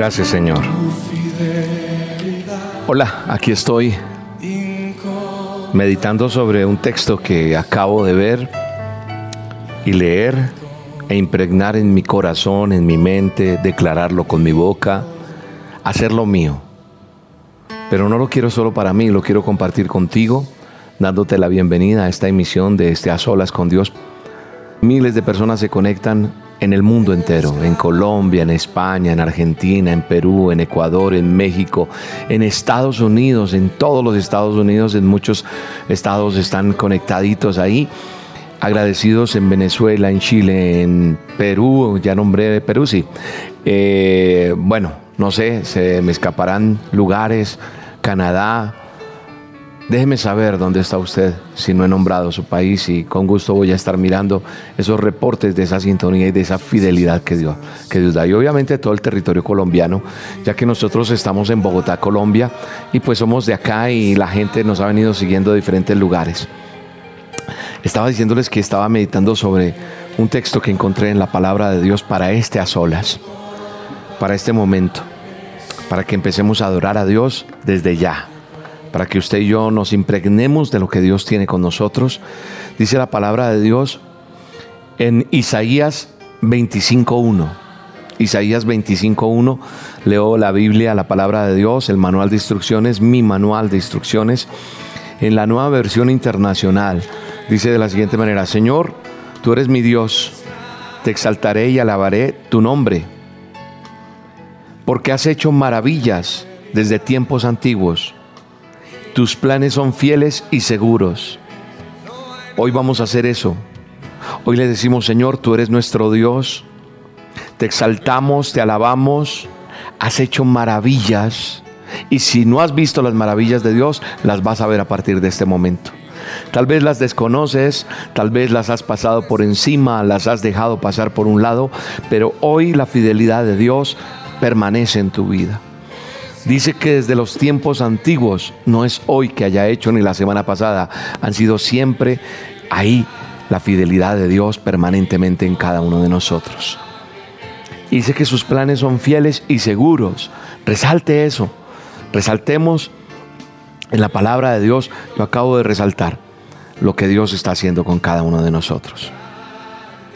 Gracias Señor. Hola, aquí estoy meditando sobre un texto que acabo de ver y leer e impregnar en mi corazón, en mi mente, declararlo con mi boca, hacerlo mío. Pero no lo quiero solo para mí, lo quiero compartir contigo, dándote la bienvenida a esta emisión de este A Solas con Dios. Miles de personas se conectan en el mundo entero, en Colombia, en España, en Argentina, en Perú, en Ecuador, en México, en Estados Unidos, en todos los Estados Unidos, en muchos estados están conectaditos ahí. Agradecidos en Venezuela, en Chile, en Perú, ya nombré Perú, sí. Eh, bueno, no sé, se me escaparán lugares, Canadá, Déjeme saber dónde está usted, si no he nombrado su país y con gusto voy a estar mirando esos reportes de esa sintonía y de esa fidelidad que Dios, que Dios da. Y obviamente todo el territorio colombiano, ya que nosotros estamos en Bogotá, Colombia, y pues somos de acá y la gente nos ha venido siguiendo de diferentes lugares. Estaba diciéndoles que estaba meditando sobre un texto que encontré en la palabra de Dios para este a solas, para este momento, para que empecemos a adorar a Dios desde ya para que usted y yo nos impregnemos de lo que Dios tiene con nosotros. Dice la palabra de Dios en Isaías 25.1. Isaías 25.1, leo la Biblia, la palabra de Dios, el manual de instrucciones, mi manual de instrucciones, en la nueva versión internacional. Dice de la siguiente manera, Señor, tú eres mi Dios, te exaltaré y alabaré tu nombre, porque has hecho maravillas desde tiempos antiguos tus planes son fieles y seguros. Hoy vamos a hacer eso. Hoy le decimos, Señor, tú eres nuestro Dios. Te exaltamos, te alabamos. Has hecho maravillas. Y si no has visto las maravillas de Dios, las vas a ver a partir de este momento. Tal vez las desconoces, tal vez las has pasado por encima, las has dejado pasar por un lado, pero hoy la fidelidad de Dios permanece en tu vida. Dice que desde los tiempos antiguos, no es hoy que haya hecho ni la semana pasada, han sido siempre ahí la fidelidad de Dios permanentemente en cada uno de nosotros. Dice que sus planes son fieles y seguros. Resalte eso. Resaltemos en la palabra de Dios. Yo acabo de resaltar lo que Dios está haciendo con cada uno de nosotros.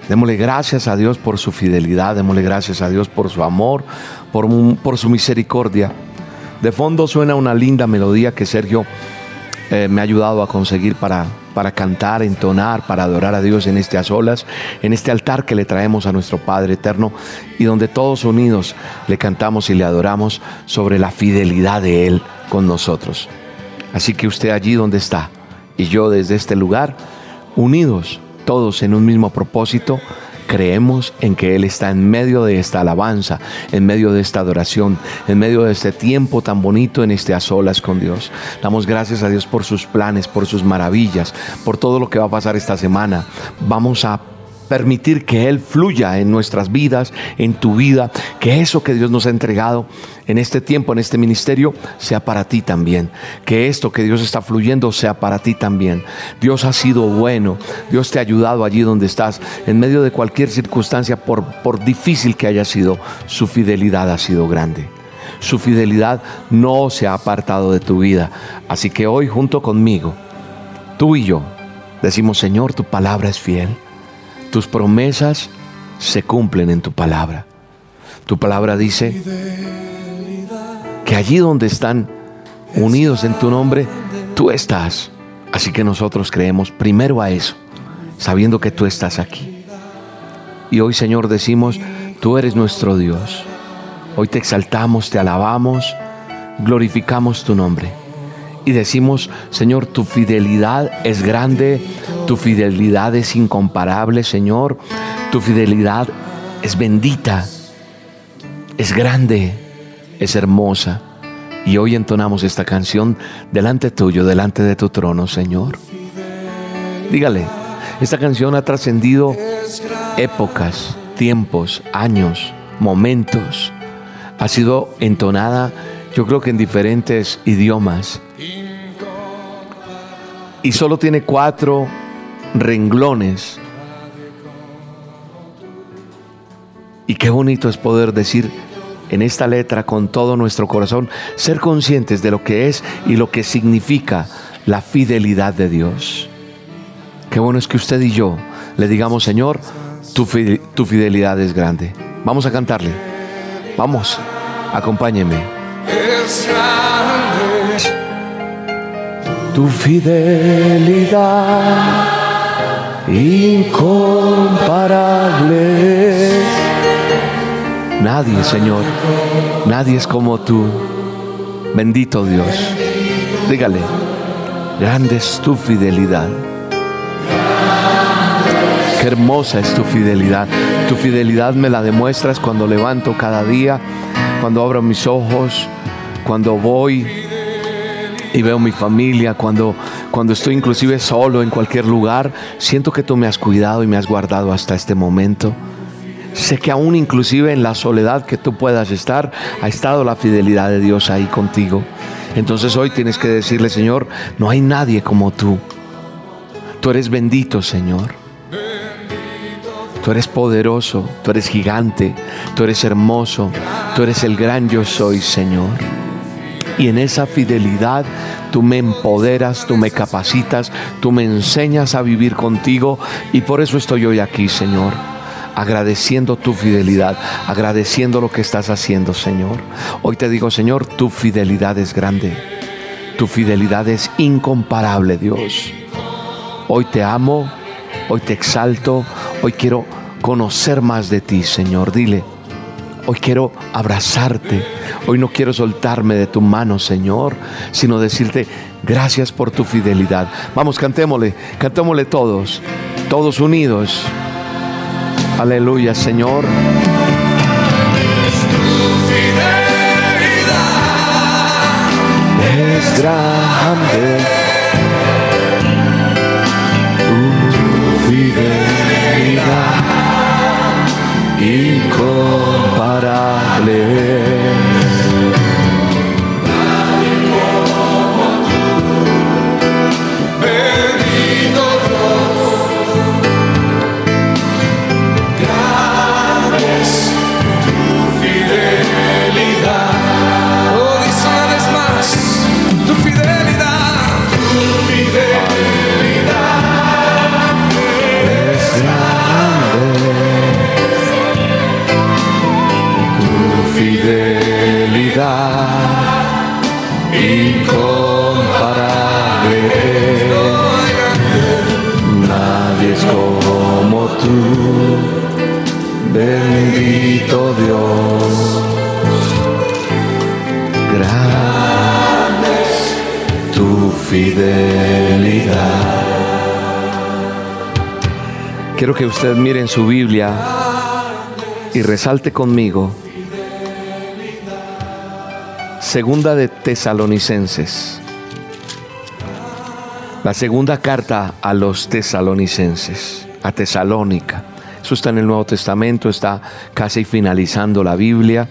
Démosle gracias a Dios por su fidelidad, démosle gracias a Dios por su amor, por, por su misericordia. De fondo suena una linda melodía que Sergio eh, me ha ayudado a conseguir para, para cantar, entonar, para adorar a Dios en este a solas, en este altar que le traemos a nuestro Padre eterno y donde todos unidos le cantamos y le adoramos sobre la fidelidad de Él con nosotros. Así que usted allí donde está y yo desde este lugar, unidos todos en un mismo propósito, creemos en que Él está en medio de esta alabanza, en medio de esta adoración, en medio de este tiempo tan bonito en este a solas con Dios. Damos gracias a Dios por sus planes, por sus maravillas, por todo lo que va a pasar esta semana. Vamos a permitir que Él fluya en nuestras vidas, en tu vida, que eso que Dios nos ha entregado en este tiempo, en este ministerio, sea para ti también. Que esto que Dios está fluyendo sea para ti también. Dios ha sido bueno, Dios te ha ayudado allí donde estás, en medio de cualquier circunstancia, por, por difícil que haya sido, su fidelidad ha sido grande. Su fidelidad no se ha apartado de tu vida. Así que hoy junto conmigo, tú y yo, decimos, Señor, tu palabra es fiel. Tus promesas se cumplen en tu palabra. Tu palabra dice que allí donde están unidos en tu nombre, tú estás. Así que nosotros creemos primero a eso, sabiendo que tú estás aquí. Y hoy, Señor, decimos, tú eres nuestro Dios. Hoy te exaltamos, te alabamos, glorificamos tu nombre y decimos, Señor, tu fidelidad es grande, tu fidelidad es incomparable, Señor, tu fidelidad es bendita, es grande, es hermosa. Y hoy entonamos esta canción delante tuyo, delante de tu trono, Señor. Dígale, esta canción ha trascendido épocas, tiempos, años, momentos. Ha sido entonada, yo creo que en diferentes idiomas. Y solo tiene cuatro renglones. Y qué bonito es poder decir, en esta letra con todo nuestro corazón, ser conscientes de lo que es y lo que significa la fidelidad de Dios. Qué bueno es que usted y yo le digamos, Señor, tu, fidelidad es grande. Vamos a cantarle. Vamos, acompáñeme. Tu fidelidad incomparable Nadie, Señor, nadie es como tú. Bendito Dios. Dígale, grande es tu fidelidad. Qué hermosa es tu fidelidad. Tu fidelidad me la demuestras cuando levanto cada día, cuando abro mis ojos, cuando voy y veo mi familia, cuando, cuando estoy inclusive solo en cualquier lugar. Siento que tú me has cuidado y me has guardado hasta este momento. Sé que aún inclusive en la soledad que tú puedas estar, ha estado la fidelidad de Dios ahí contigo. Entonces hoy tienes que decirle, Señor, no hay nadie como tú. Tú eres bendito, Señor. Tú eres poderoso, tú eres gigante, tú eres hermoso, tú eres el gran yo soy, Señor. Y en esa fidelidad tú me empoderas, tú me capacitas, tú me enseñas a vivir contigo y por eso estoy hoy aquí, Señor agradeciendo tu fidelidad, agradeciendo lo que estás haciendo, Señor. Hoy te digo, Señor, tu fidelidad es grande, tu fidelidad es incomparable, Dios. Hoy te amo, hoy te exalto, hoy quiero conocer más de ti, Señor. Dile, hoy quiero abrazarte, hoy no quiero soltarme de tu mano, Señor, sino decirte gracias por tu fidelidad. Vamos, cantémosle, cantémosle todos, todos unidos. Aleluya, Señor. Es grande. Tu fidelidad incomparable. Su Biblia y resalte conmigo. Segunda de Tesalonicenses. La segunda carta a los tesalonicenses, a Tesalónica. Eso está en el Nuevo Testamento, está casi finalizando la Biblia.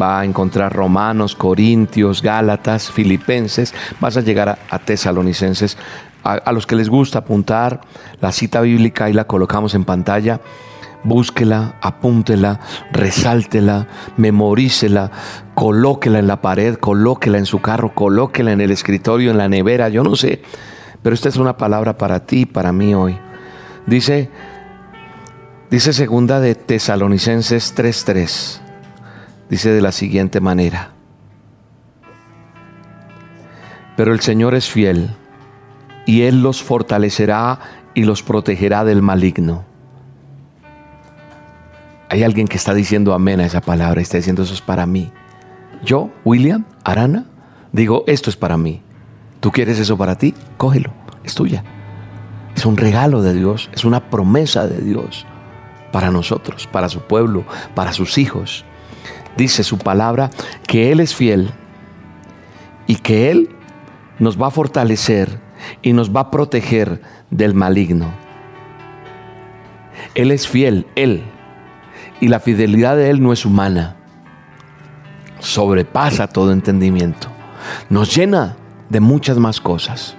Va a encontrar Romanos, Corintios, Gálatas, Filipenses. Vas a llegar a, Tesalonicenses a, los que les gusta apuntar la cita bíblica y la colocamos en pantalla, búsquela, apúntela, resáltela, memorícela, colóquela en la pared, colóquela en su carro, colóquela en el escritorio, en la nevera, yo no sé. Pero esta es una palabra para ti para mí hoy. Dice, dice segunda de Tesalonicenses 3:3. Dice de la siguiente manera. Pero el Señor es fiel y Él los fortalecerá y los protegerá del maligno. Hay alguien que está diciendo amén a esa palabra, está diciendo eso es para mí. Yo, William, Arana, digo, esto es para mí. ¿Tú quieres eso para ti? Cógelo, es tuya. Es un regalo de Dios, es una promesa de Dios. para nosotros, para su pueblo, para sus hijos. Dice su palabra que Él es fiel y que Él nos va a fortalecer y nos va a proteger del maligno. Él es fiel, Él. Y la fidelidad de Él no es humana. Sobrepasa todo entendimiento. Nos llena de muchas más cosas.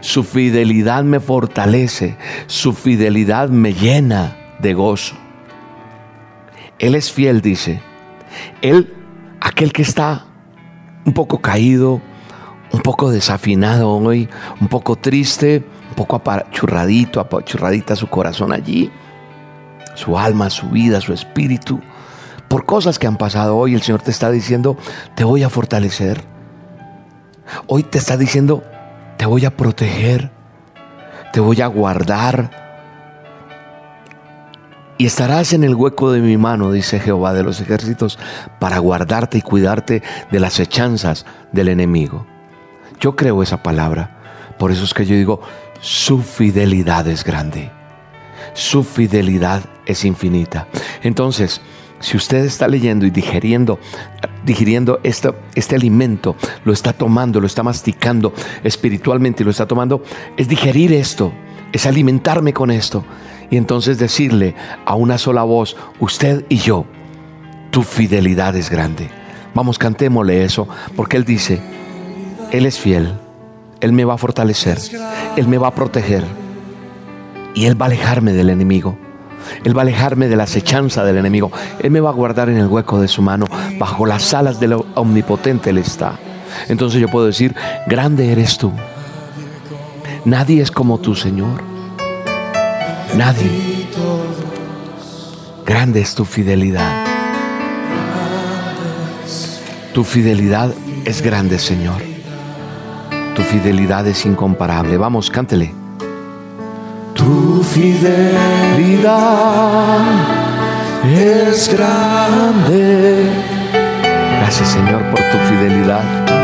Su fidelidad me fortalece, su fidelidad me llena de gozo. Él es fiel, dice. Él, aquel que está un poco caído, un poco desafinado hoy, un poco triste, un poco apachurradito, apachurradita su corazón allí, su alma, su vida, su espíritu, por cosas que han pasado hoy, el Señor te está diciendo, te voy a fortalecer. Hoy te está diciendo, te voy a proteger, te voy a guardar. Y estarás en el hueco de mi mano, dice Jehová de los ejércitos, para guardarte y cuidarte de las hechanzas del enemigo. Yo creo esa palabra. Por eso es que yo digo, su fidelidad es grande. Su fidelidad es infinita. Entonces, si usted está leyendo y digiriendo este, este alimento, lo está tomando, lo está masticando espiritualmente y lo está tomando, es digerir esto, es alimentarme con esto. Y entonces decirle a una sola voz, usted y yo, tu fidelidad es grande. Vamos, cantémosle eso, porque Él dice, Él es fiel, Él me va a fortalecer, Él me va a proteger y Él va a alejarme del enemigo. Él va a alejarme de la acechanza del enemigo. Él me va a guardar en el hueco de su mano. Bajo las alas del omnipotente Él está. Entonces yo puedo decir, grande eres tú. Nadie es como tú, Señor. Nadie. Grande es tu fidelidad. Tu fidelidad es grande, Señor. Tu fidelidad es incomparable. Vamos, cántele tu fidelidad es grande. Gracias Señor por tu fidelidad. Tu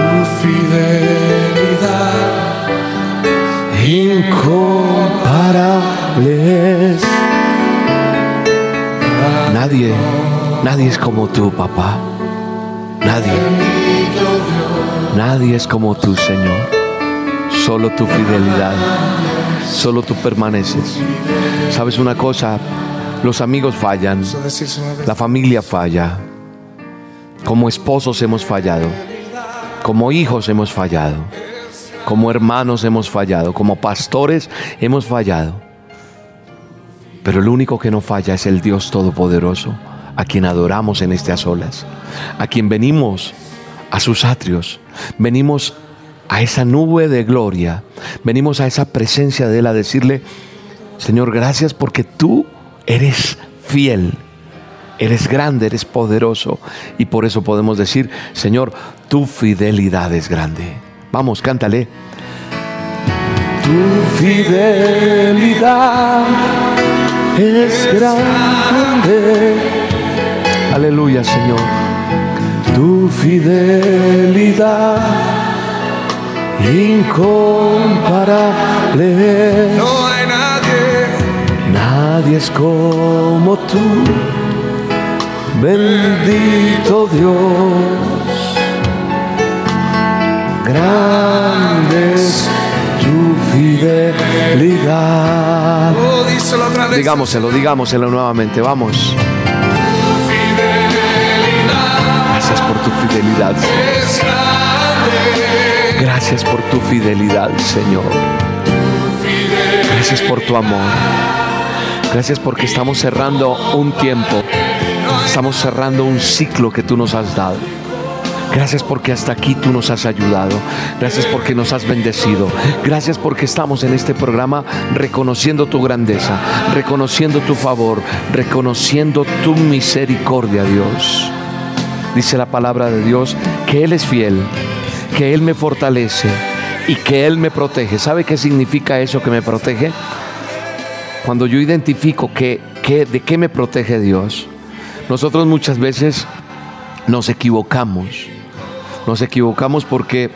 fidelidad incomparable. Nadie, nadie es como tú, papá. Nadie. Nadie es como tú, Señor. Solo tu fidelidad solo tú permaneces. ¿Sabes una cosa? Los amigos fallan, la familia falla, como esposos hemos fallado, como hijos hemos fallado, como hermanos hemos fallado, como pastores hemos fallado. Pero el único que no falla es el Dios Todopoderoso, a quien adoramos en a solas, a quien venimos a sus atrios, venimos a esa nube de gloria, venimos a esa presencia de Él a decirle, Señor, gracias porque tú eres fiel, eres grande, eres poderoso y por eso podemos decir, Señor, tu fidelidad es grande. Vamos, cántale. Tu fidelidad es grande. Aleluya, Señor. Tu fidelidad incomparable. No hay nadie, nadie es como tú, bendito Dios. Grande es tu fidelidad. oh, díselo otra vez. Digámoselo, digámoselo nuevamente, vamos. Gracias por tu fidelidad. Es grande, Gracias por tu fidelidad, Señor. Gracias por tu amor. Gracias porque estamos cerrando un tiempo. Estamos cerrando un ciclo que tú nos has dado. Gracias porque hasta aquí tú nos has ayudado. Gracias porque nos has bendecido. Gracias porque estamos en este programa reconociendo tu grandeza, reconociendo tu favor, reconociendo tu misericordia, Dios. Dice la palabra de Dios que Él es fiel, que Él me fortalece y que Él me protege. ¿Sabe qué significa eso que me protege? Cuando yo identifico que, que- de qué me protege Dios, nosotros muchas veces nos equivocamos. Nos equivocamos porque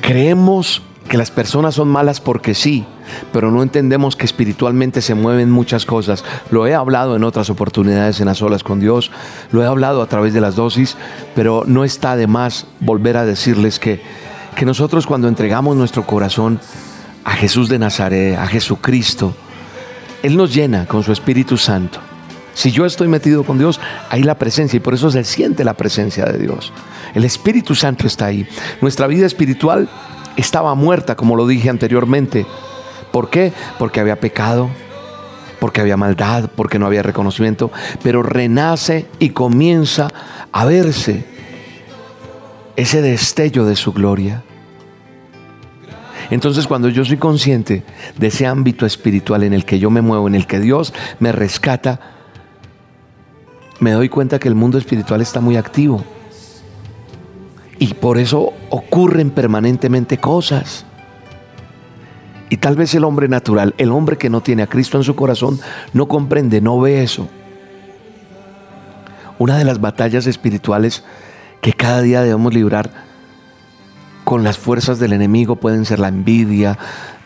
creemos que las personas son malas porque sí, pero no entendemos que espiritualmente se mueven muchas cosas. Lo he hablado en otras oportunidades en las olas con Dios, lo he hablado a través de las dosis, pero no está de más volver a decirles que, que nosotros cuando entregamos nuestro corazón a Jesús de Nazaret, a Jesucristo, Él nos llena con su Espíritu Santo. Si yo estoy metido con Dios, hay la presencia y por eso se siente la presencia de Dios. El Espíritu Santo está ahí. Nuestra vida espiritual estaba muerta, como lo dije anteriormente. ¿Por qué? Porque había pecado, porque había maldad, porque no había reconocimiento, pero renace y comienza a verse ese destello de su gloria. Entonces cuando yo soy consciente de ese ámbito espiritual en el que yo me muevo, en el que Dios me rescata, me doy cuenta que el mundo espiritual está muy activo. Y por eso ocurren permanentemente cosas. Y tal vez el hombre natural, el hombre que no tiene a Cristo en su corazón, no comprende, no ve eso. Una de las batallas espirituales que cada día debemos librar con las fuerzas del enemigo pueden ser la envidia,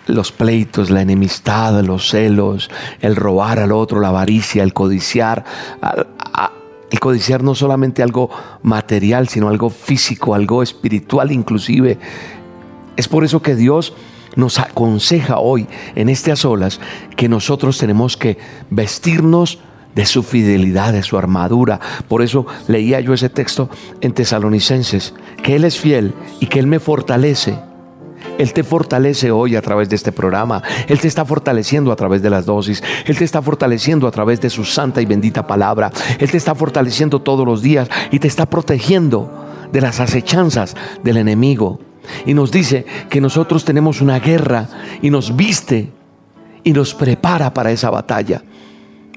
los pleitos, la enemistad, los celos, el robar al otro, la avaricia, el codiciar, el codiciar no solamente algo material, sino algo físico, algo espiritual inclusive. Es por eso que Dios nos aconseja hoy en estas olas que nosotros tenemos que vestirnos de su fidelidad, de su armadura. Por eso leía yo ese texto en Tesalonicenses, que Él es fiel y que Él me fortalece él te fortalece hoy a través de este programa. Él te está fortaleciendo a través de las dosis. Él te está fortaleciendo a través de su santa y bendita palabra. Él te está fortaleciendo todos los días y te está protegiendo de las acechanzas del enemigo. Y nos dice que nosotros tenemos una guerra y nos viste y nos prepara para esa batalla.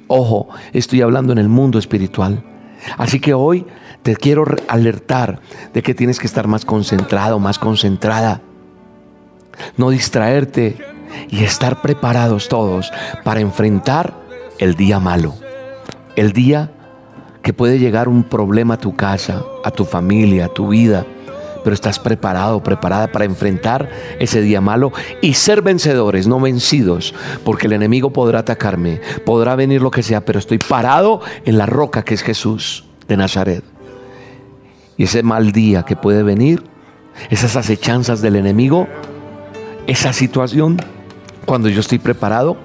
Ojo, estoy hablando en el mundo espiritual. Así que hoy te quiero alertar de que tienes que estar más concentrado, más concentrada no distraerte y estar preparados todos para enfrentar el día malo, el día que puede llegar un problema a tu casa, a tu familia, a tu vida, pero estás preparado, preparada para enfrentar ese día malo y ser vencedores, no vencidos, porque el enemigo podrá atacarme, podrá venir lo que sea, pero estoy parado en la roca que es Jesús de Nazaret. Y ese mal día que puede venir, esas acechanzas del enemigo, esa situación, cuando yo estoy preparado,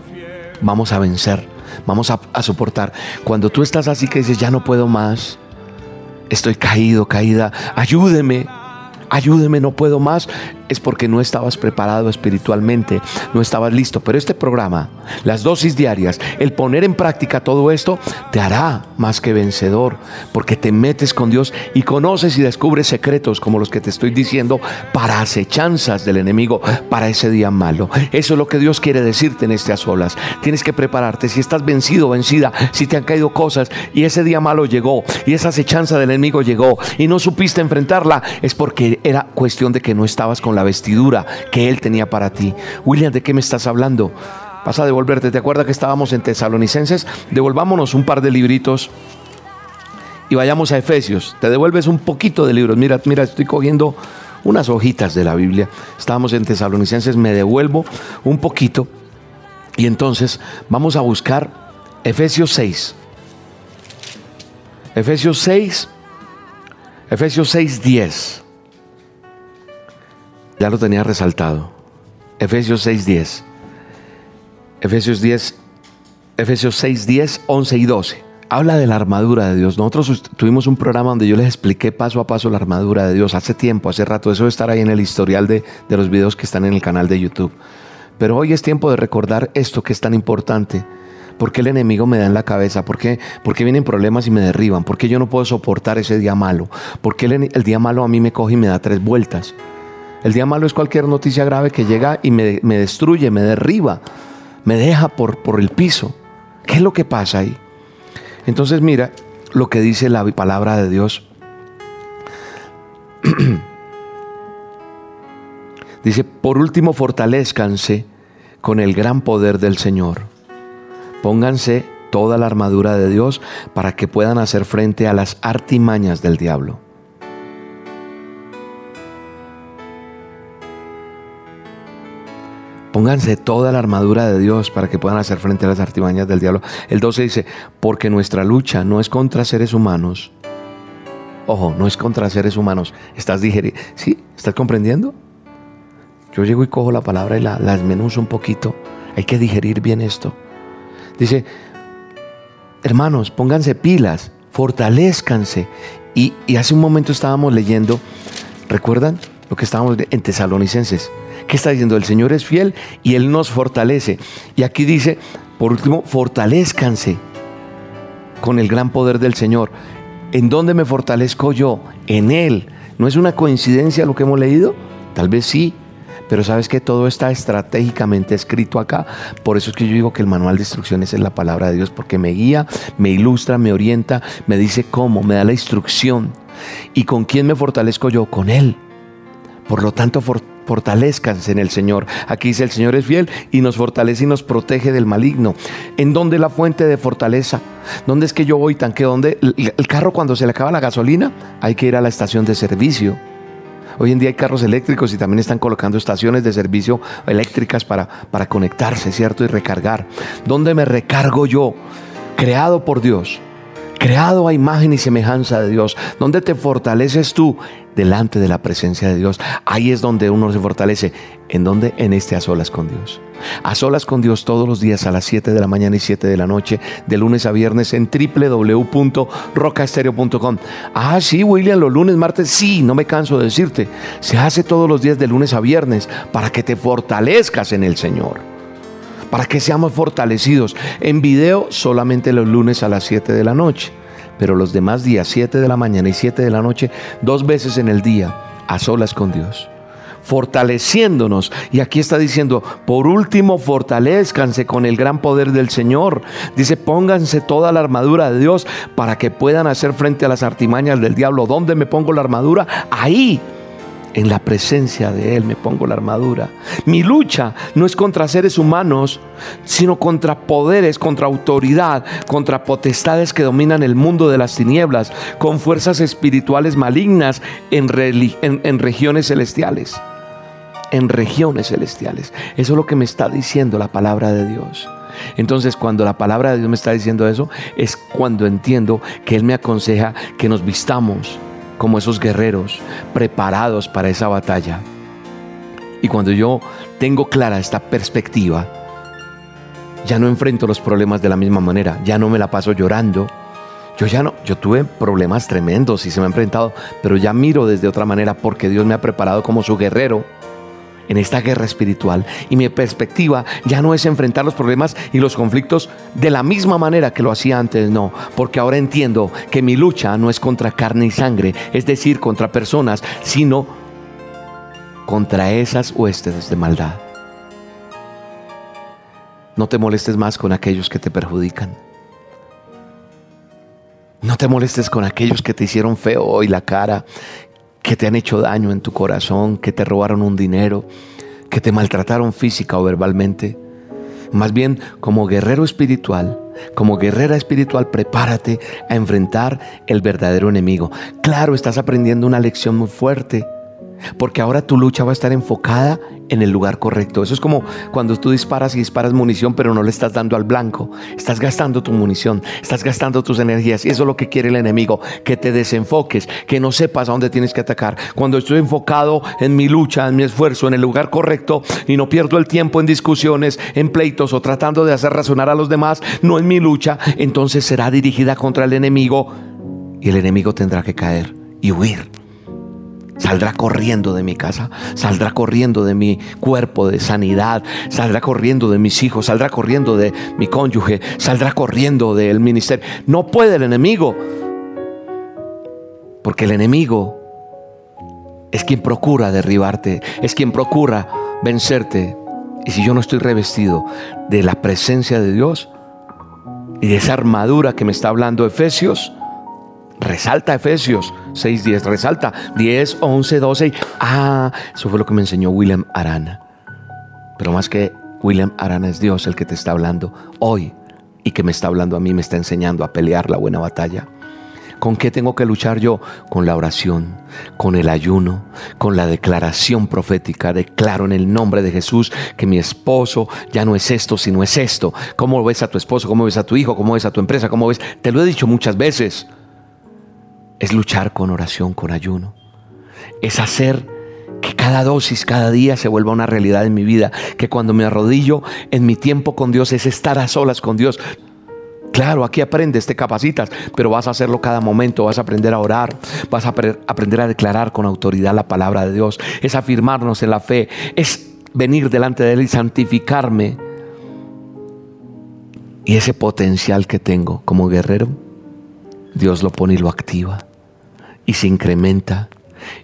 vamos a vencer, vamos a, soportar. Cuando tú estás así que dices, ya no puedo más, estoy caído, caída, ayúdeme, ayúdeme, no puedo más, es porque no estabas preparado espiritualmente, no estabas listo. Pero este programa, las dosis diarias, el poner en práctica todo esto, te hará más que vencedor, porque te metes con Dios y conoces y descubres secretos como los que te estoy diciendo para acechanzas del enemigo, para ese día malo. Eso es lo que Dios quiere decirte en estas olas. Tienes que prepararte. Si estás vencido, vencida, si te han caído cosas y ese día malo llegó y esa acechanza del enemigo llegó y no supiste enfrentarla, es porque era cuestión de que no estabas con la vestidura que Él tenía para ti. William, ¿de qué me estás hablando? Vas a devolverte. ¿Te acuerdas que estábamos en Tesalonicenses? Devolvámonos un par de libritos y vayamos a Efesios. Te devuelves un poquito de libros. Mira, mira, estoy cogiendo unas hojitas de la Biblia. Estábamos en Tesalonicenses, me devuelvo un poquito y entonces vamos a buscar Efesios 6. Efesios 6, Efesios 6, 10. Ya lo tenía resaltado. Efesios 6:10. Efesios 10, Efesios 6, 10, 11 y 12. Habla de la armadura de Dios. Nosotros tuvimos un programa donde yo les expliqué paso a paso la armadura de Dios hace tiempo, hace rato. Eso debe estar ahí en el historial de, de los videos que están en el canal de YouTube. Pero hoy es tiempo de recordar esto que es tan importante. ¿Por qué el enemigo me da en la cabeza? ¿Por qué, vienen problemas y me derriban? ¿Por qué yo no puedo soportar ese día malo? ¿Por qué el día malo a mí me coge y me da tres vueltas? El día malo es cualquier noticia grave que llega y me, destruye, me derriba, me deja por, por el piso. ¿Qué es lo que pasa ahí? Entonces mira lo que dice la palabra de Dios. dice, por último, fortalezcanse con el gran poder del Señor. Pónganse toda la armadura de Dios para que puedan hacer frente a las artimañas del diablo. Pónganse toda la armadura de Dios para que puedan hacer frente a las artimañas del diablo. El 12 dice, porque nuestra lucha no es contra seres humanos. Ojo, no es contra seres humanos. ¿Estás digeriendo? ¿Sí? ¿Estás comprendiendo? Yo llego y cojo la palabra y la, la desmenuzo un poquito. Hay que digerir bien esto. Dice, hermanos, pónganse pilas, fortalezcanse. Y, y hace un momento estábamos leyendo, ¿recuerdan? Lo que estábamos en Tesalonicenses. ¿Qué está diciendo? El Señor es fiel y Él nos fortalece. Y aquí dice, por último, fortalezcanse con el gran poder del Señor. ¿En dónde me fortalezco yo? En Él. ¿No es una coincidencia lo que hemos leído? Tal vez sí, pero sabes que todo está estratégicamente escrito acá. Por eso es que yo digo que el manual de instrucciones es la palabra de Dios, porque me guía, me ilustra, me orienta, me dice cómo, me da la instrucción. ¿Y con quién me fortalezco yo? Con Él. Por lo tanto, fortalezcanse en el Señor. Aquí dice el Señor es fiel y nos fortalece y nos protege del maligno. ¿En dónde la fuente de fortaleza? ¿Dónde es que yo voy tanque? ¿Dónde? El carro cuando se le acaba la gasolina hay que ir a la estación de servicio. Hoy en día hay carros eléctricos y también están colocando estaciones de servicio eléctricas para, para conectarse, ¿cierto? Y recargar. ¿Dónde me recargo yo? Creado por Dios creado a imagen y semejanza de Dios, donde te fortaleces tú delante de la presencia de Dios. Ahí es donde uno se fortalece. ¿En donde En este a solas con Dios. A solas con Dios todos los días a las 7 de la mañana y 7 de la noche, de lunes a viernes en www.rocaestereo.com. Ah, sí, William, los lunes, martes, sí, no me canso de decirte. Se hace todos los días de lunes a viernes para que te fortalezcas en el Señor para que seamos fortalecidos. En video solamente los lunes a las 7 de la noche, pero los demás días, 7 de la mañana y 7 de la noche, dos veces en el día, a solas con Dios fortaleciéndonos. Y aquí está diciendo, por último, fortalezcanse con el gran poder del Señor. Dice, pónganse toda la armadura de Dios para que puedan hacer frente a las artimañas del diablo. ¿Dónde me pongo la armadura? Ahí en la presencia de Él me pongo la armadura. Mi lucha no es contra seres humanos, sino contra poderes, contra autoridad, contra potestades que dominan el mundo de las tinieblas, con fuerzas espirituales malignas en, regiones celestiales. En regiones celestiales. Eso es lo que me está diciendo la palabra de Dios. Entonces, cuando la palabra de Dios me está diciendo eso, es cuando entiendo que Él me aconseja que nos vistamos como esos guerreros preparados para esa batalla. Y cuando yo tengo clara esta perspectiva, ya no enfrento los problemas de la misma manera, ya no me la paso llorando. Yo ya no, yo tuve problemas tremendos y se me ha enfrentado, pero ya miro desde otra manera porque Dios me ha preparado como su guerrero en esta guerra espiritual y mi perspectiva ya no es enfrentar los problemas y los conflictos de la misma manera que lo hacía antes, no, porque ahora entiendo que mi lucha no es contra carne y sangre, es decir, contra personas, sino contra esas huestes de maldad. No te molestes más con aquellos que te perjudican. No te molestes con aquellos que te hicieron feo hoy la cara, que te han hecho daño en tu corazón, que te robaron un dinero, que te maltrataron física o verbalmente. Más bien, como guerrero espiritual, como guerrera espiritual, prepárate a enfrentar el verdadero enemigo. Claro, estás aprendiendo una lección muy fuerte porque ahora tu lucha va a estar enfocada en el lugar correcto. Eso es como cuando tú disparas y disparas munición, pero no le estás dando al blanco. Estás gastando tu munición, estás gastando tus energías. Y eso es lo que quiere el enemigo, que te desenfoques, que no sepas a dónde tienes que atacar. Cuando estoy enfocado en mi lucha, en mi esfuerzo, en el lugar correcto y no pierdo el tiempo en discusiones, en pleitos o tratando de hacer razonar a los demás, no en mi lucha, entonces será dirigida contra el enemigo y el enemigo tendrá que caer y huir saldrá corriendo de mi casa, saldrá corriendo de mi cuerpo de sanidad, saldrá corriendo de mis hijos, saldrá corriendo de mi cónyuge, saldrá corriendo del ministerio. No puede el enemigo, porque el enemigo es quien procura derribarte, es quien procura vencerte. Y si yo no estoy revestido de la presencia de Dios y de esa armadura que me está hablando Efesios, Resalta Efesios 6.10, resalta 10, 11, 12. Ah, eso fue lo que me enseñó William Arana. Pero más que William Arana es Dios el que te está hablando hoy y que me está hablando a mí, me está enseñando a pelear la buena batalla. ¿Con qué tengo que luchar yo? Con la oración, con el ayuno, con la declaración profética. Declaro en el nombre de Jesús que mi esposo ya no es esto, sino es esto. ¿Cómo ves a tu esposo? ¿Cómo ves a tu hijo? ¿Cómo ves a tu empresa? ¿Cómo ves? Te lo he dicho muchas veces. Es luchar con oración, con ayuno. Es hacer que cada dosis, cada día se vuelva una realidad en mi vida. Que cuando me arrodillo en mi tiempo con Dios es estar a solas con Dios. Claro, aquí aprendes, te capacitas, pero vas a hacerlo cada momento, vas a aprender a orar, vas a aprender a declarar con autoridad la palabra de Dios, es afirmarnos en la fe, es venir delante de Él y santificarme. Y ese potencial que tengo como guerrero, Dios lo pone y lo activa y se incrementa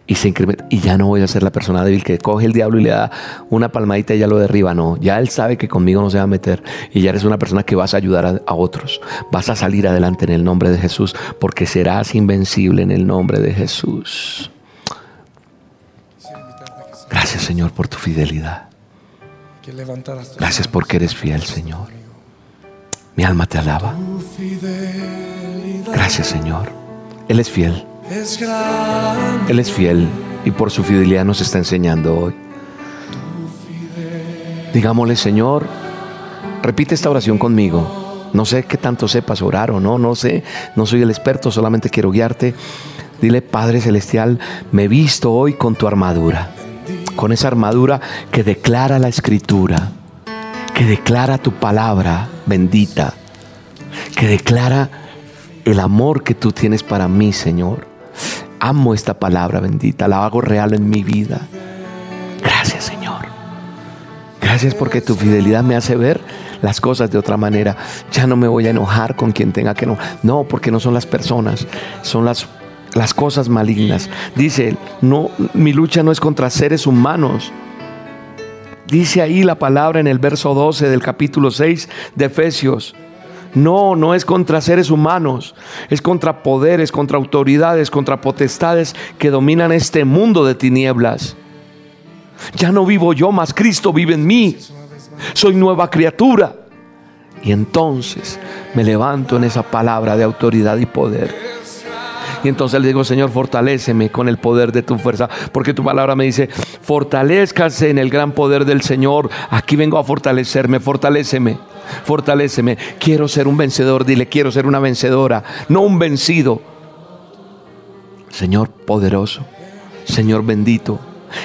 y se incrementa. Y ya no voy a ser la persona débil que coge el diablo y le da una palmadita y ya lo derriba. No, ya él sabe que conmigo no se va a meter. Y ya eres una persona que vas a ayudar a, otros. Vas a salir adelante en el nombre de Jesús porque serás invencible en el nombre de Jesús. Gracias Señor por tu fidelidad. Gracias porque eres fiel Señor. Mi alma te alaba. Gracias Señor. Él es fiel. Él es fiel y por su fidelidad nos está enseñando hoy. Digámosle, Señor, repite esta oración conmigo. No sé qué tanto sepas orar o no, no sé, no soy el experto, solamente quiero guiarte. Dile, Padre Celestial, me visto hoy con tu armadura, con esa armadura que declara la escritura, que declara tu palabra bendita, que declara el amor que tú tienes para mí, Señor. Amo esta palabra bendita, la hago real en mi vida. Gracias Señor. Gracias porque tu fidelidad me hace ver las cosas de otra manera. Ya no me voy a enojar con quien tenga que no. No, porque no son las personas, son las las cosas malignas. Dice, no mi lucha no es contra seres humanos. Dice ahí la palabra en el verso 12 del capítulo 6 de Efesios. No, no es contra seres humanos, es contra poderes, contra autoridades, contra potestades que dominan este mundo de tinieblas. Ya no vivo yo, mas Cristo vive en mí. Soy nueva criatura. Y entonces me levanto en esa palabra de autoridad y poder. Y entonces le digo, Señor, fortaléceme con el poder de tu fuerza, porque tu palabra me dice, fortalezcase en el gran poder del Señor. Aquí vengo a fortalecerme, fortaléceme fortaléceme. Quiero ser un vencedor, dile, quiero ser una vencedora, no un vencido. Señor poderoso, Señor bendito,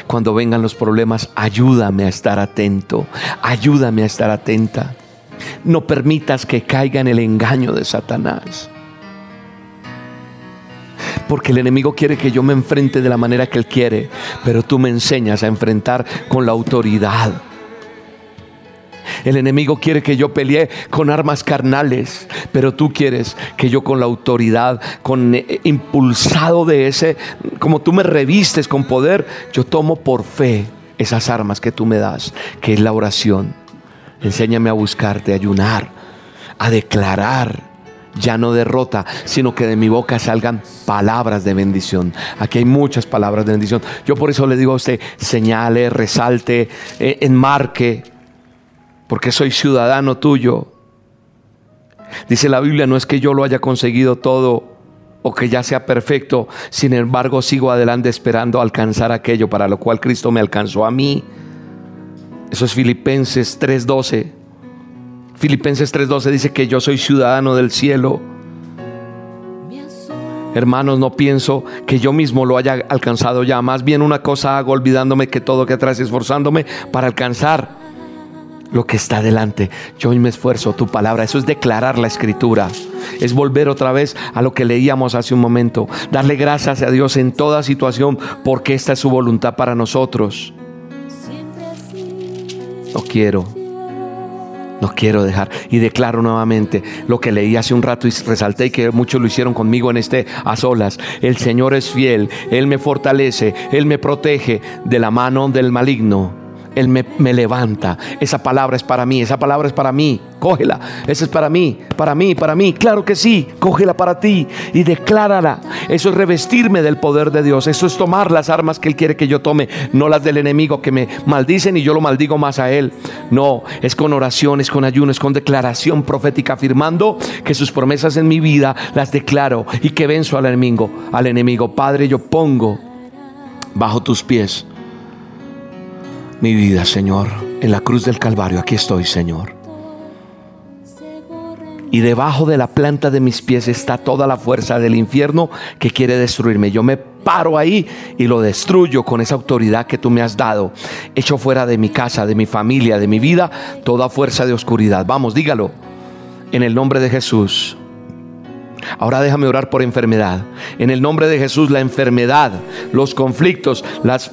cuando vengan los problemas, ayúdame a estar atento, ayúdame a estar atenta. No permitas que caiga en el engaño de Satanás. Porque el enemigo quiere que yo me enfrente de la manera que él quiere, pero tú me enseñas a enfrentar con la autoridad el enemigo quiere que yo pelee con armas carnales, pero tú quieres que yo con la autoridad, con eh, impulsado de ese, como tú me revistes con poder, yo tomo por fe esas armas que tú me das, que es la oración. Enséñame a buscarte, a ayunar, a declarar ya no derrota, sino que de mi boca salgan palabras de bendición. Aquí hay muchas palabras de bendición. Yo por eso le digo a usted, señale, resalte, eh, enmarque, porque soy ciudadano tuyo. Dice la Biblia, no es que yo lo haya conseguido todo o que ya sea perfecto, sin embargo sigo adelante esperando alcanzar aquello para lo cual Cristo me alcanzó a mí. Eso es Filipenses 3:12. Filipenses 3:12 dice que yo soy ciudadano del cielo. Hermanos, no pienso que yo mismo lo haya alcanzado ya. Más bien una cosa hago olvidándome que todo que atrás esforzándome para alcanzar lo que está delante. Yo hoy me esfuerzo, tu palabra. Eso es declarar la escritura. Es volver otra vez a lo que leíamos hace un momento. Darle gracias a Dios en toda situación porque esta es su voluntad para nosotros. No quiero. No quiero dejar. Y declaro nuevamente lo que leí hace un rato y resalté que muchos lo hicieron conmigo en este a solas. El Señor es fiel. Él me fortalece. Él me protege de la mano del maligno Él me, me, levanta. Esa palabra es para mí, esa palabra es para mí. Cógela, esa es para mí, para mí, para mí. Claro que sí, cógela para ti y declárala. Eso es revestirme del poder de Dios. Eso es tomar las armas que Él quiere que yo tome, no las del enemigo que me maldicen y yo lo maldigo más a Él. No, es con oraciones, con ayuno, con declaración profética, afirmando que sus promesas en mi vida las declaro y que venzo al enemigo. Al enemigo, Padre, yo pongo bajo tus pies mi vida, Señor, en la cruz del Calvario. Aquí estoy, Señor. Y debajo de la planta de mis pies está toda la fuerza del infierno que quiere destruirme. Yo me paro ahí y lo destruyo con esa autoridad que tú me has dado. Echo fuera de mi casa, de mi familia, de mi vida, toda fuerza de oscuridad. Vamos, dígalo. En el nombre de Jesús. Ahora déjame orar por enfermedad. En el nombre de Jesús, la enfermedad, los conflictos, las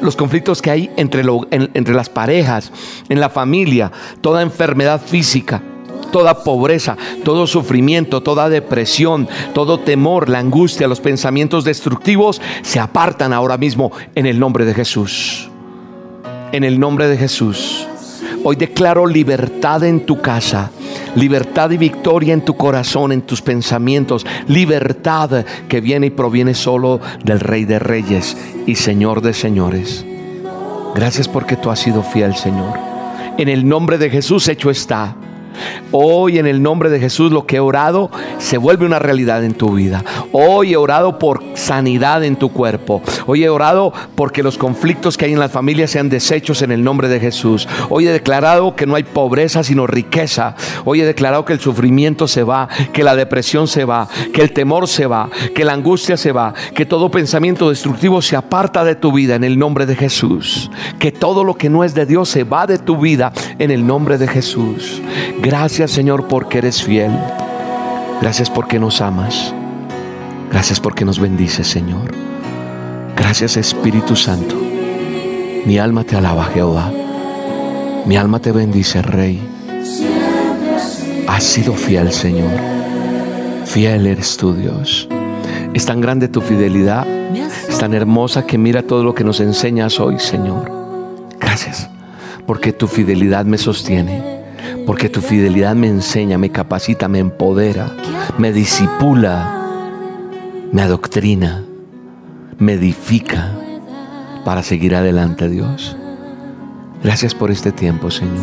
los conflictos que hay entre, entre las parejas, en la familia, toda enfermedad física, toda pobreza, todo sufrimiento, toda depresión, todo temor, la angustia, los pensamientos destructivos se apartan ahora mismo en el nombre de Jesús. En el nombre de Jesús. Hoy declaro libertad en tu casa, libertad y victoria en tu corazón, en tus pensamientos, libertad que viene y proviene solo del Rey de Reyes y Señor de Señores. Gracias porque tú has sido fiel, Señor. En el nombre de Jesús hecho está. Hoy en el nombre de Jesús lo que he orado se vuelve una realidad en tu vida. Hoy he orado por sanidad en tu cuerpo. Hoy he orado porque los conflictos que hay en las familias sean deshechos en el nombre de Jesús. Hoy he declarado que no hay pobreza sino riqueza. Hoy he declarado que el sufrimiento se va, que la depresión se va, que el temor se va, que la angustia se va, que todo pensamiento destructivo se aparta de tu vida en el nombre de Jesús. Que todo lo que no es de Dios se va de tu vida en el nombre de Jesús. Gracias Señor porque eres fiel. Gracias porque nos amas. Gracias porque nos bendices Señor. Gracias Espíritu Santo. Mi alma te alaba Jehová. Mi alma te bendice Rey. Has sido fiel Señor. Fiel eres tu Dios. Es tan grande tu fidelidad. Es tan hermosa que mira todo lo que nos enseñas hoy Señor. Gracias porque tu fidelidad me sostiene porque tu fidelidad me enseña, me capacita, me empodera, me disipula, me adoctrina, me edifica para seguir adelante, Dios. Gracias por este tiempo, Señor.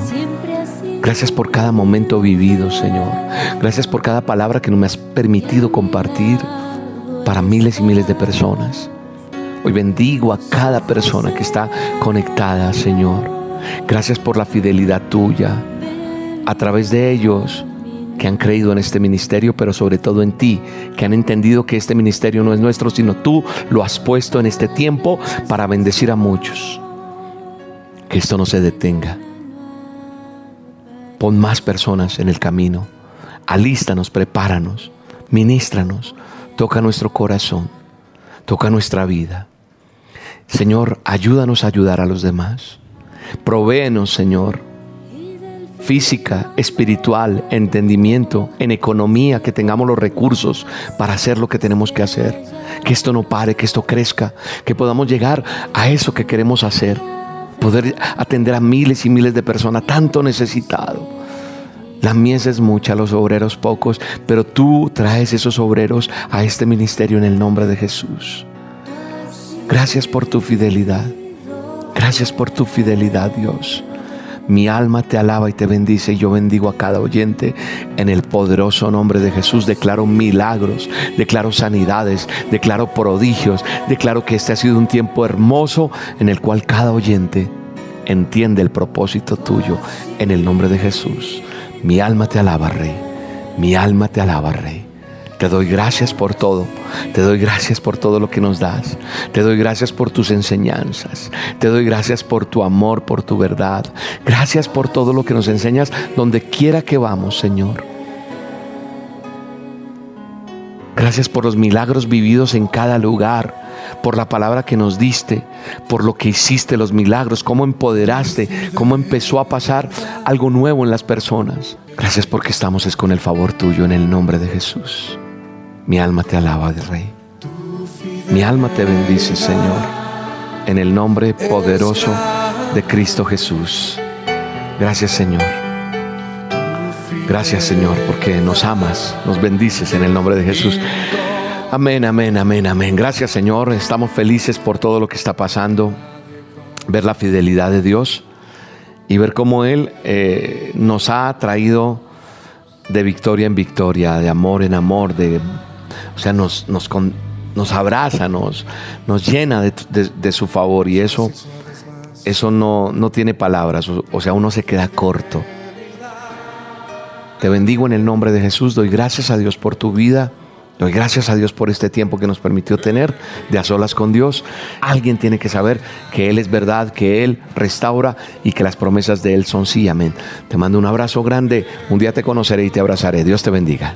Gracias por cada momento vivido, Señor. Gracias por cada palabra que me has permitido compartir para miles y miles de personas. Hoy bendigo a cada persona que está conectada, Señor. Gracias por la fidelidad tuya a través de ellos que han creído en este ministerio, pero sobre todo en ti, que han entendido que este ministerio no es nuestro, sino tú lo has puesto en este tiempo para bendecir a muchos. Que esto no se detenga. Pon más personas en el camino. Alístanos, prepáranos, ministranos, toca nuestro corazón, toca nuestra vida. Señor, ayúdanos a ayudar a los demás. Provéenos, Señor, física, espiritual, entendimiento, en economía, que tengamos los recursos para hacer lo que tenemos que hacer. Que esto no pare, que esto crezca, que podamos llegar a eso que queremos hacer. Poder atender a miles y miles de personas, tanto necesitado. La mies es mucha, los obreros pocos, pero tú traes esos obreros a este ministerio en el nombre de Jesús. Gracias por tu fidelidad. Gracias por tu fidelidad, Dios. Mi alma te alaba y te bendice y yo bendigo a cada oyente en el poderoso nombre de Jesús. Declaro milagros, declaro sanidades, declaro prodigios, declaro que este ha sido un tiempo hermoso en el cual cada oyente entiende el propósito tuyo en el nombre de Jesús. Mi alma te alaba, Rey. Mi alma te alaba, Rey. Te doy gracias por todo. Te doy gracias por todo lo que nos das. Te doy gracias por tus enseñanzas. Te doy gracias por tu amor, por tu verdad. Gracias por todo lo que nos enseñas donde quiera que vamos, Señor. Gracias por los milagros vividos en cada lugar, por la palabra que nos diste, por lo que hiciste, los milagros, cómo empoderaste, cómo empezó a pasar algo nuevo en las personas. Gracias porque estamos es con el favor tuyo en el nombre de Jesús. Mi alma te alaba, Rey. Mi alma te bendice, Señor, en el nombre poderoso de Cristo Jesús. Gracias Señor. Gracias Señor porque nos amas, nos bendices en el nombre de Jesús. Amén, amén, amén, amén. Gracias Señor. Estamos felices por todo lo que está pasando. Ver la fidelidad de Dios y ver cómo Él eh, nos ha traído de victoria en victoria, de amor en amor, de, o sea, nos, nos, nos abraza, nos, nos llena de, de, su favor y eso, eso no, no tiene palabras, o sea, uno se queda corto. Te bendigo en el nombre de Jesús, doy gracias a Dios por tu vida. Doy gracias a Dios por este tiempo que nos permitió tener de a solas con Dios. Alguien tiene que saber que Él es verdad, que Él restaura y que las promesas de Él son sí. Amén. Te mando un abrazo grande. Un día te conoceré y te abrazaré. Dios te bendiga.